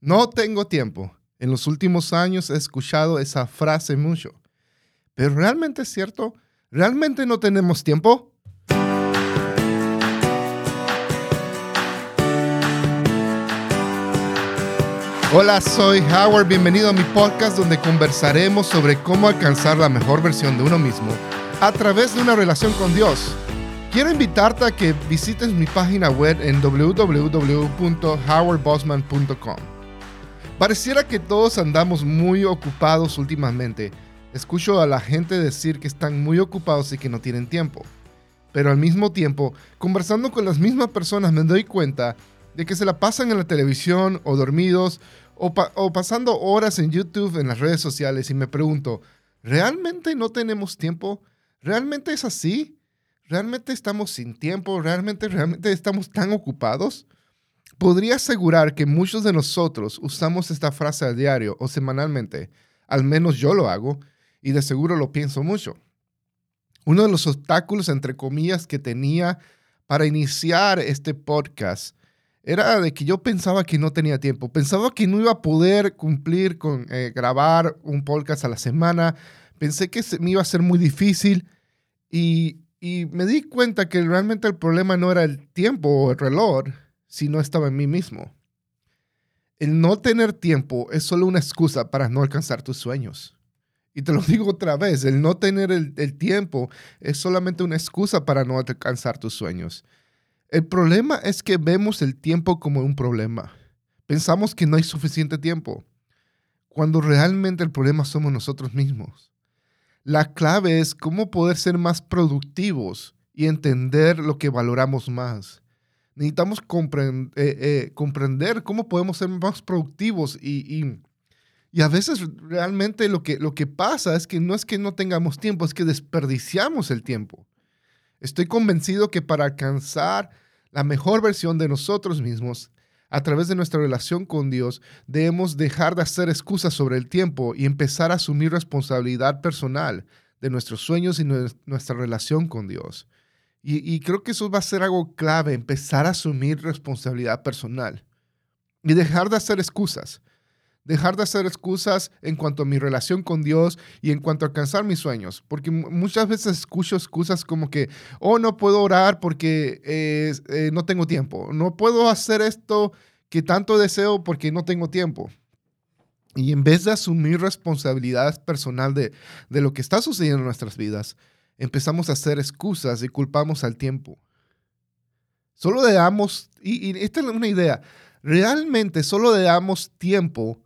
No tengo tiempo. En los últimos años he escuchado esa frase mucho. Pero ¿realmente es cierto? ¿Realmente no tenemos tiempo? Hola, soy Howard. Bienvenido a mi podcast donde conversaremos sobre cómo alcanzar la mejor versión de uno mismo a través de una relación con Dios. Quiero invitarte a que visites mi página web en www.howardbosman.com. Pareciera que todos andamos muy ocupados últimamente. Escucho a la gente decir que están muy ocupados y que no tienen tiempo. Pero al mismo tiempo, conversando con las mismas personas me doy cuenta de que se la pasan en la televisión o dormidos o, pasando horas en YouTube, en las redes sociales y me pregunto, ¿realmente no tenemos tiempo? ¿Realmente es así? ¿Realmente estamos sin tiempo? ¿Realmente, realmente estamos tan ocupados? Podría asegurar que muchos de nosotros usamos esta frase a diario o semanalmente. Al menos yo lo hago y de seguro lo pienso mucho. Uno de los obstáculos, entre comillas, que tenía para iniciar este podcast era de que yo pensaba que no tenía tiempo. Pensaba que no iba a poder cumplir con eh, grabar un podcast a la semana. Pensé que me iba a ser muy difícil y, y me di cuenta que realmente el problema no era el tiempo o el reloj, si no estaba en mí mismo. El no tener tiempo es solo una excusa para no alcanzar tus sueños. Y te lo digo otra vez, el no tener el, tiempo es solamente una excusa para no alcanzar tus sueños. El problema es que vemos el tiempo como un problema. Pensamos que no hay suficiente tiempo, cuando realmente el problema somos nosotros mismos. La clave es cómo poder ser más productivos y entender lo que valoramos más necesitamos eh, eh, comprender cómo podemos ser más productivos y, y, a veces realmente lo que, lo que pasa es que no es que no tengamos tiempo, es que desperdiciamos el tiempo. Estoy convencido que para alcanzar la mejor versión de nosotros mismos, a través de nuestra relación con Dios, debemos dejar de hacer excusas sobre el tiempo y empezar a asumir responsabilidad personal de nuestros sueños y nuestra relación con Dios. Y, creo que eso va a ser algo clave, empezar a asumir responsabilidad personal y dejar de hacer excusas. Dejar de hacer excusas en cuanto a mi relación con Dios y en cuanto a alcanzar mis sueños. Porque muchas veces escucho excusas como que, oh, no puedo orar porque eh, no tengo tiempo. No puedo hacer esto que tanto deseo porque no tengo tiempo. Y en vez de asumir responsabilidad personal de, de lo que está sucediendo en nuestras vidas, empezamos a hacer excusas y culpamos al tiempo. Solo le damos, y, esta es una idea, realmente solo le damos tiempo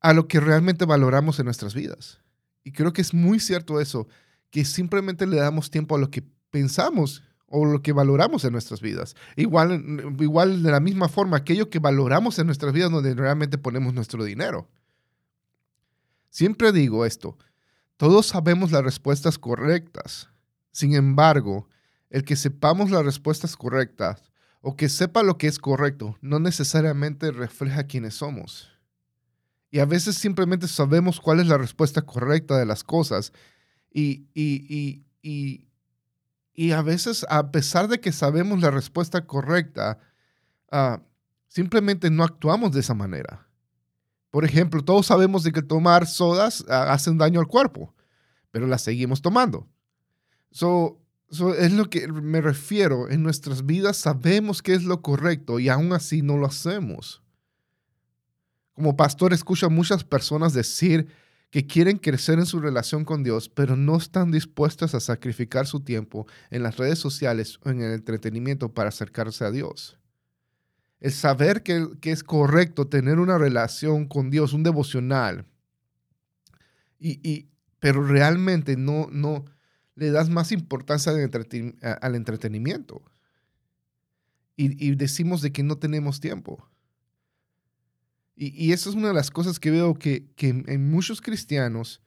a lo que realmente valoramos en nuestras vidas. Y creo que es muy cierto eso, que simplemente le damos tiempo a lo que pensamos o lo que valoramos en nuestras vidas. Igual, igual de la misma forma, aquello que valoramos en nuestras vidas donde realmente ponemos nuestro dinero. Siempre digo esto, todos sabemos las respuestas correctas. Sin embargo, el que sepamos las respuestas correctas o que sepa lo que es correcto no necesariamente refleja quiénes somos. Y a veces simplemente sabemos cuál es la respuesta correcta de las cosas. Y, y, y, y a veces, a pesar de que sabemos la respuesta correcta, ah, simplemente no actuamos de esa manera. Por ejemplo, todos sabemos de que tomar sodas ah, hace un daño al cuerpo, pero las seguimos tomando. So, es lo que me refiero. En nuestras vidas sabemos qué es lo correcto y aún así no lo hacemos. Como pastor escucho a muchas personas decir que quieren crecer en su relación con Dios, pero no están dispuestas a sacrificar su tiempo en las redes sociales o en el entretenimiento para acercarse a Dios el saber que, es correcto tener una relación con Dios, un devocional, y, pero realmente no, no le das más importancia al, entretenimiento. Y, decimos de que no tenemos tiempo. Y, eso es una de las cosas que veo que, en muchos cristianos,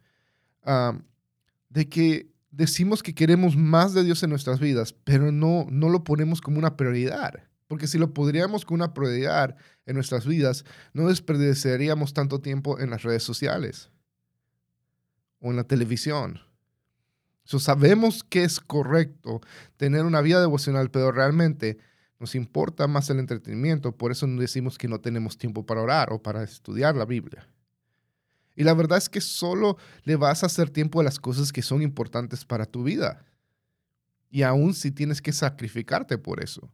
de que decimos que queremos más de Dios en nuestras vidas, pero no, no lo ponemos como una prioridad. Porque si lo podríamos con una prioridad en nuestras vidas, no desperdiciaríamos tanto tiempo en las redes sociales o en la televisión. So, sabemos que es correcto tener una vida devocional, pero realmente Nos importa más el entretenimiento, por eso decimos que no tenemos tiempo para orar o para estudiar la Biblia. Y la verdad es que solo le vas a hacer tiempo a las cosas que son importantes para tu vida. Y aún si tienes que sacrificarte por eso.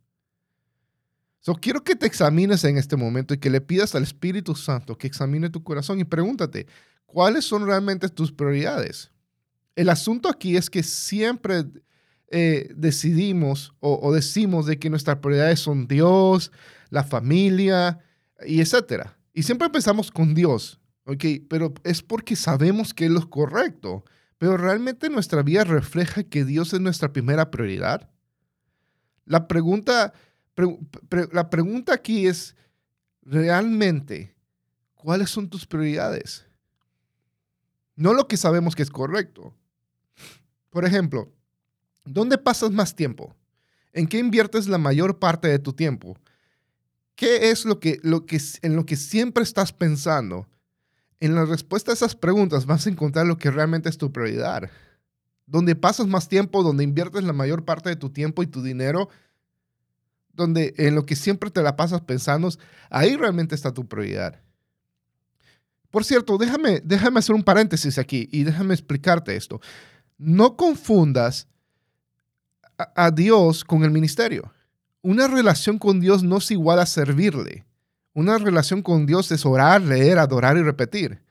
So, quiero que te examines en este momento y que le pidas al Espíritu Santo que examine tu corazón y pregúntate, ¿cuáles son realmente tus prioridades? El asunto aquí es que siempre eh, decidimos o, decimos de que nuestras prioridades son Dios, la familia y etcétera. Y siempre empezamos con Dios, ¿ok? Pero es porque sabemos que es lo correcto. Pero realmente nuestra vida refleja que Dios es nuestra primera prioridad. La pregunta, la pregunta aquí es, ¿realmente cuáles son tus prioridades? No lo que sabemos que es correcto. Por ejemplo, ¿Dónde pasas más tiempo? ¿En qué inviertes la mayor parte de tu tiempo? ¿Qué es lo que, lo que, en lo que siempre estás pensando? En la respuesta a esas preguntas vas a encontrar lo que realmente es tu prioridad. Donde pasas más tiempo, donde inviertes la mayor parte de tu tiempo y tu dinero, donde en lo que siempre te la pasas pensando, ahí realmente está tu prioridad. Por cierto, déjame, déjame hacer un paréntesis aquí y déjame explicarte esto. No confundas a Dios con el ministerio. Una relación con Dios no es igual a servirle. Una relación con Dios es orar, leer, adorar y repetir.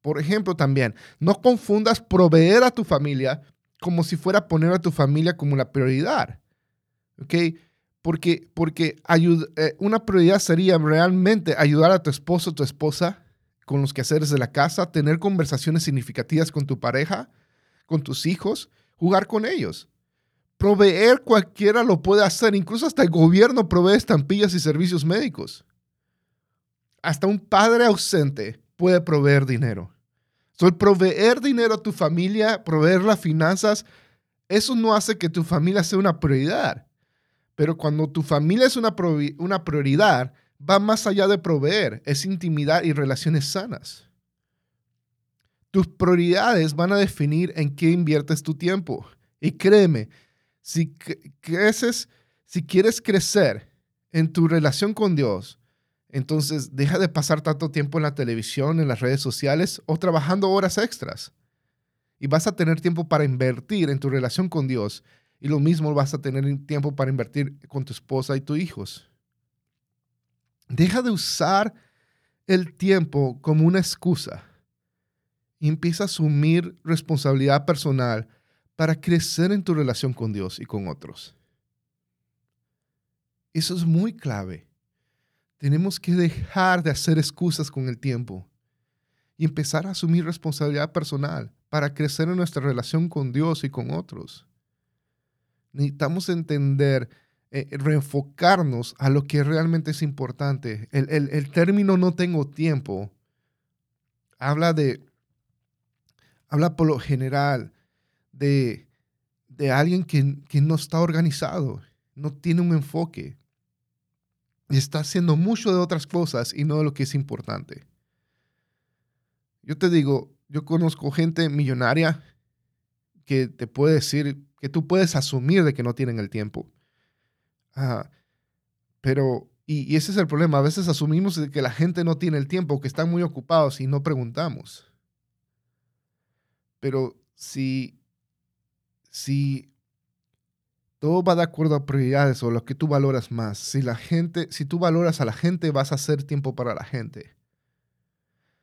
Por ejemplo, también, no confundas proveer a tu familia como si fuera poner a tu familia como la prioridad. ¿Ok? Porque, porque eh, una prioridad sería realmente ayudar a tu esposo o tu esposa con los quehaceres de la casa, tener conversaciones significativas con tu pareja, con tus hijos, jugar con ellos. Proveer cualquiera lo puede hacer, incluso hasta el gobierno provee estampillas y servicios médicos. Hasta un padre ausente puede proveer dinero. El proveer dinero a tu familia, proveer las finanzas, eso no hace que tu familia sea una prioridad. Pero cuando tu familia es una, una prioridad, va más allá de proveer, es intimidad y relaciones sanas. Tus prioridades van a definir en qué inviertes tu tiempo. Y créeme, si creces, si quieres crecer en tu relación con Dios, entonces deja de pasar tanto tiempo en la televisión, en las redes sociales o trabajando horas extras. Y vas a tener tiempo para invertir en tu relación con Dios. Y lo mismo vas a tener tiempo para invertir con tu esposa y tus hijos. Deja de usar el tiempo como una excusa y empieza a asumir responsabilidad personal para crecer en tu relación con Dios y con otros. Eso es muy clave. Tenemos que dejar de hacer excusas con el tiempo y empezar a asumir responsabilidad personal para crecer en nuestra relación con Dios y con otros. Necesitamos entender, eh, reenfocarnos a lo que realmente es importante. El, el término no tengo tiempo habla de, habla por lo general de, alguien que, no está organizado, no tiene un enfoque. Y está haciendo mucho de otras cosas y no de lo que es importante. Yo te digo, yo conozco gente millonaria que te puede decir que tú puedes asumir de que no tienen el tiempo. Pero, y, ese es el problema, a veces asumimos que la gente no tiene el tiempo, que están muy ocupados y no preguntamos. Pero si si todo va de acuerdo a prioridades o lo que tú valoras más, si la gente, si tú valoras a la gente, vas a hacer tiempo para la gente.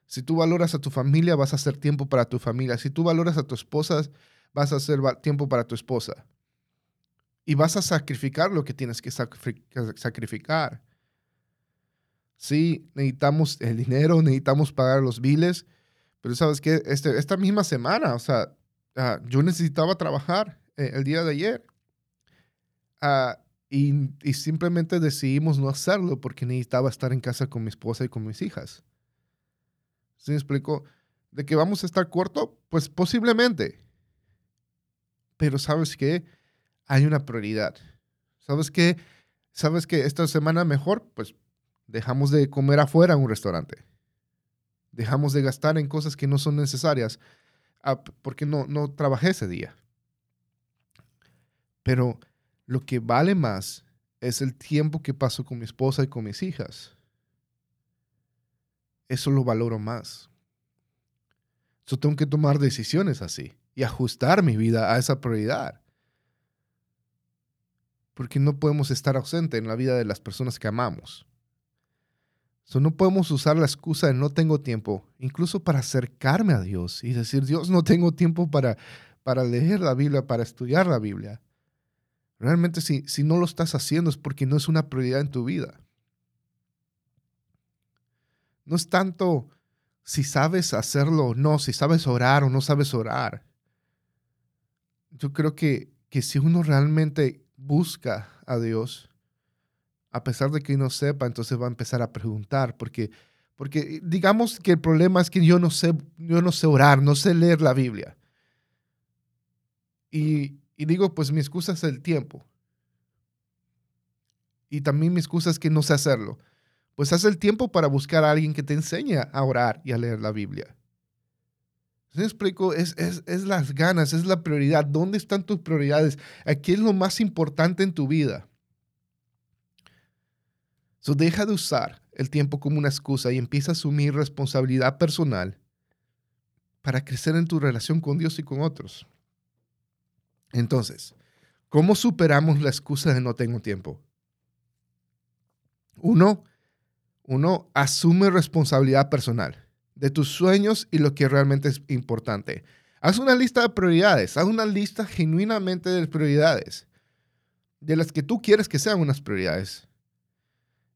Si tú valoras a tu familia, vas a hacer tiempo para tu familia. Si tú valoras a tu esposa, vas a hacer tiempo para tu esposa. Y vas a sacrificar lo que tienes que sacrificar. Sí, necesitamos el dinero, necesitamos pagar los biles, pero sabes que este, esta misma semana, o sea, Ah, yo necesitaba trabajar eh, el día de ayer. Ah, y, simplemente decidimos no hacerlo porque necesitaba estar en casa con mi esposa y con mis hijas. ¿Sí me explico? ¿De que vamos a estar corto? Pues posiblemente. Pero ¿sabes qué? Hay una prioridad. ¿Sabes qué? ¿Sabes que esta semana mejor? Pues dejamos de comer afuera en un restaurante. Dejamos de gastar en cosas que no son necesarias porque no, no trabajé ese día. Pero lo que vale más es el tiempo que paso con mi esposa y con mis hijas. Eso lo valoro más. Yo tengo que tomar decisiones así y ajustar mi vida a esa prioridad. Porque no podemos estar ausentes en la vida de las personas que amamos. So, no podemos usar la excusa de no tengo tiempo, incluso para acercarme a Dios y decir, Dios, no tengo tiempo para, para leer la Biblia, para estudiar la Biblia. Realmente si, si no lo estás haciendo es porque no es una prioridad en tu vida. No es tanto si sabes hacerlo o no, si sabes orar o no sabes orar. Yo creo que, que si uno realmente busca a Dios, a pesar de que no sepa, entonces va a empezar a preguntar, porque, porque digamos que el problema es que yo no sé, yo no sé orar, no sé leer la Biblia. Y, y digo, pues mi excusa es el tiempo. Y también mi excusa es que no sé hacerlo. Pues haz el tiempo para buscar a alguien que te enseñe a orar y a leer la Biblia. ¿Se explico? Es, es, es, las ganas, es la prioridad. ¿Dónde están tus prioridades? Aquí es lo más importante en tu vida. So deja de usar el tiempo como una excusa y empieza a asumir responsabilidad personal para crecer en tu relación con Dios y con otros. Entonces, ¿cómo superamos la excusa de no tengo tiempo? Uno, uno asume responsabilidad personal de tus sueños y lo que realmente es importante. Haz una lista de prioridades, haz una lista genuinamente de prioridades, de las que tú quieres que sean unas prioridades.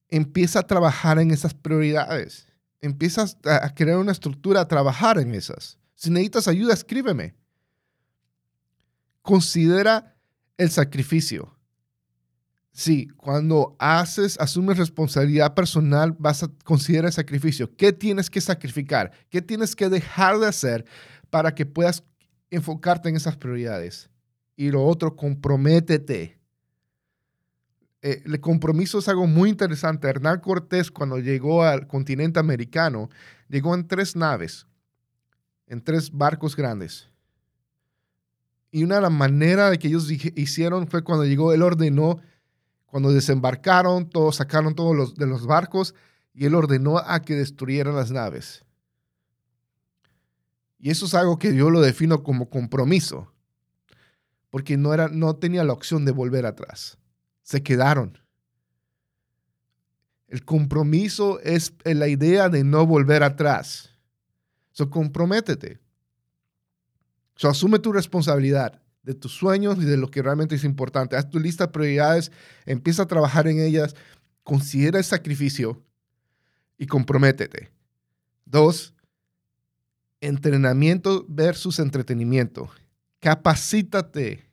Empieza a trabajar en esas prioridades. Empieza a crear una estructura, a trabajar en esas. Si necesitas ayuda, escríbeme. Considera el sacrificio. Sí, cuando haces, asumes responsabilidad personal, vas a considerar sacrificio. ¿Qué tienes que sacrificar? ¿Qué tienes que dejar de hacer para que puedas enfocarte en esas prioridades? Y lo otro, comprométete. Eh, el compromiso es algo muy interesante. Hernán Cortés, cuando llegó al continente americano, llegó en tres naves, en tres barcos grandes. Y una de las maneras que ellos hicieron fue cuando llegó, él ordenó cuando desembarcaron, todos sacaron todos los de los barcos y él ordenó a que destruyeran las naves. Y eso es algo que yo lo defino como compromiso, porque no, era, no tenía la opción de volver atrás. Se quedaron. El compromiso es la idea de no volver atrás. So, comprométete. So, asume tu responsabilidad de tus sueños y de lo que realmente es importante. Haz tu lista de prioridades, empieza a trabajar en ellas, considera el sacrificio y comprométete. Dos, entrenamiento versus entretenimiento. Capacítate,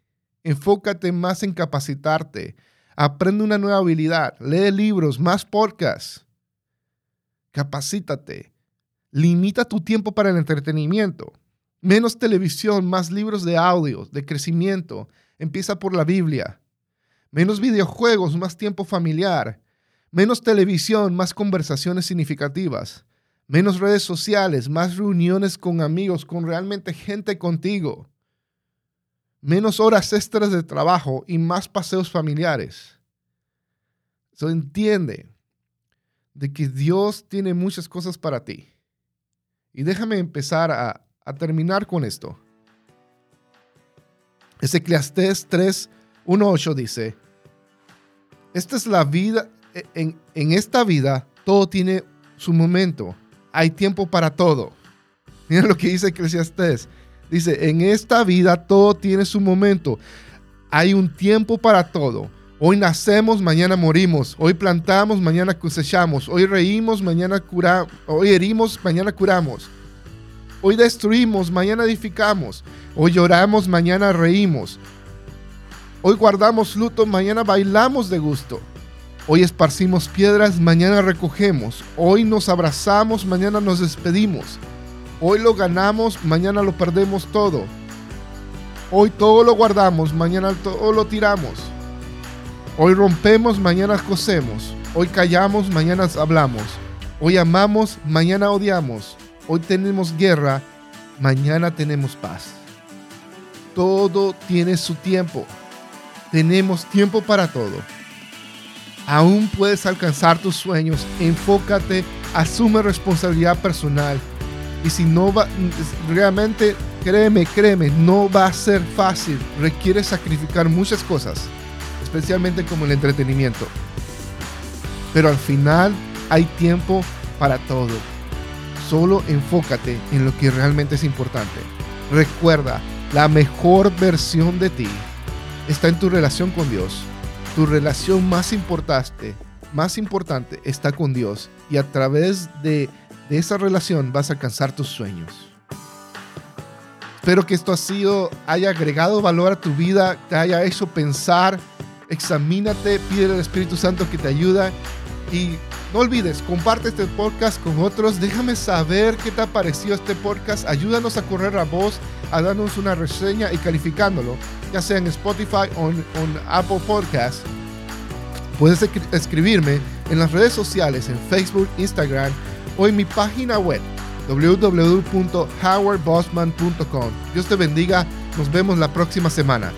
enfócate más en capacitarte, aprende una nueva habilidad, lee libros, más podcasts. Capacítate. Limita tu tiempo para el entretenimiento. Menos televisión, más libros de audio, de crecimiento. Empieza por la Biblia. Menos videojuegos, más tiempo familiar. Menos televisión, más conversaciones significativas. Menos redes sociales, más reuniones con amigos, con realmente gente contigo. Menos horas extras de trabajo y más paseos familiares. So, entiende de que Dios tiene muchas cosas para ti. Y déjame empezar a, a terminar con esto. Eclesiastés 3, 1, 8 dice, esta es la vida, e, en, en esta vida todo tiene su momento, hay tiempo para todo. Mira lo que dice Eclesiastés. Dice, en esta vida todo tiene su momento. Hay un tiempo para todo. Hoy nacemos, mañana morimos. Hoy plantamos, mañana cosechamos. Hoy reímos, mañana curamos. Hoy herimos, mañana curamos. Hoy destruimos, mañana edificamos. Hoy lloramos, mañana reímos. Hoy guardamos luto, mañana bailamos de gusto. Hoy esparcimos piedras, mañana recogemos. Hoy nos abrazamos, mañana nos despedimos. Hoy lo ganamos, mañana lo perdemos todo. Hoy todo lo guardamos, mañana todo lo tiramos. Hoy rompemos, mañana cosemos. Hoy callamos, mañana hablamos. Hoy amamos, mañana odiamos. Hoy tenemos guerra, mañana tenemos paz. Todo tiene su tiempo. Tenemos tiempo para todo. Aún puedes alcanzar tus sueños. Enfócate, asume responsabilidad personal. Y si no va, realmente, créeme, créeme, no va a ser fácil. Requiere sacrificar muchas cosas, especialmente como el entretenimiento. Pero al final hay tiempo para todo. Solo enfócate en lo que realmente es importante. Recuerda, la mejor versión de ti está en tu relación con Dios. Tu relación más importante, más importante está con Dios y a través de, esa relación vas a alcanzar tus sueños. Espero que esto haya agregado valor a tu vida, te haya hecho pensar, examínate, pide al Espíritu Santo que te ayude y no olvides, comparte este podcast con otros. Déjame saber qué te ha parecido este podcast. Ayúdanos a correr a voz, a darnos una reseña y calificándolo, ya sea en Spotify o en, Apple Podcast. Puedes escribirme en las redes sociales, en Facebook, Instagram o en mi página web www.howardbossman.com. Dios te bendiga. Nos vemos la próxima semana.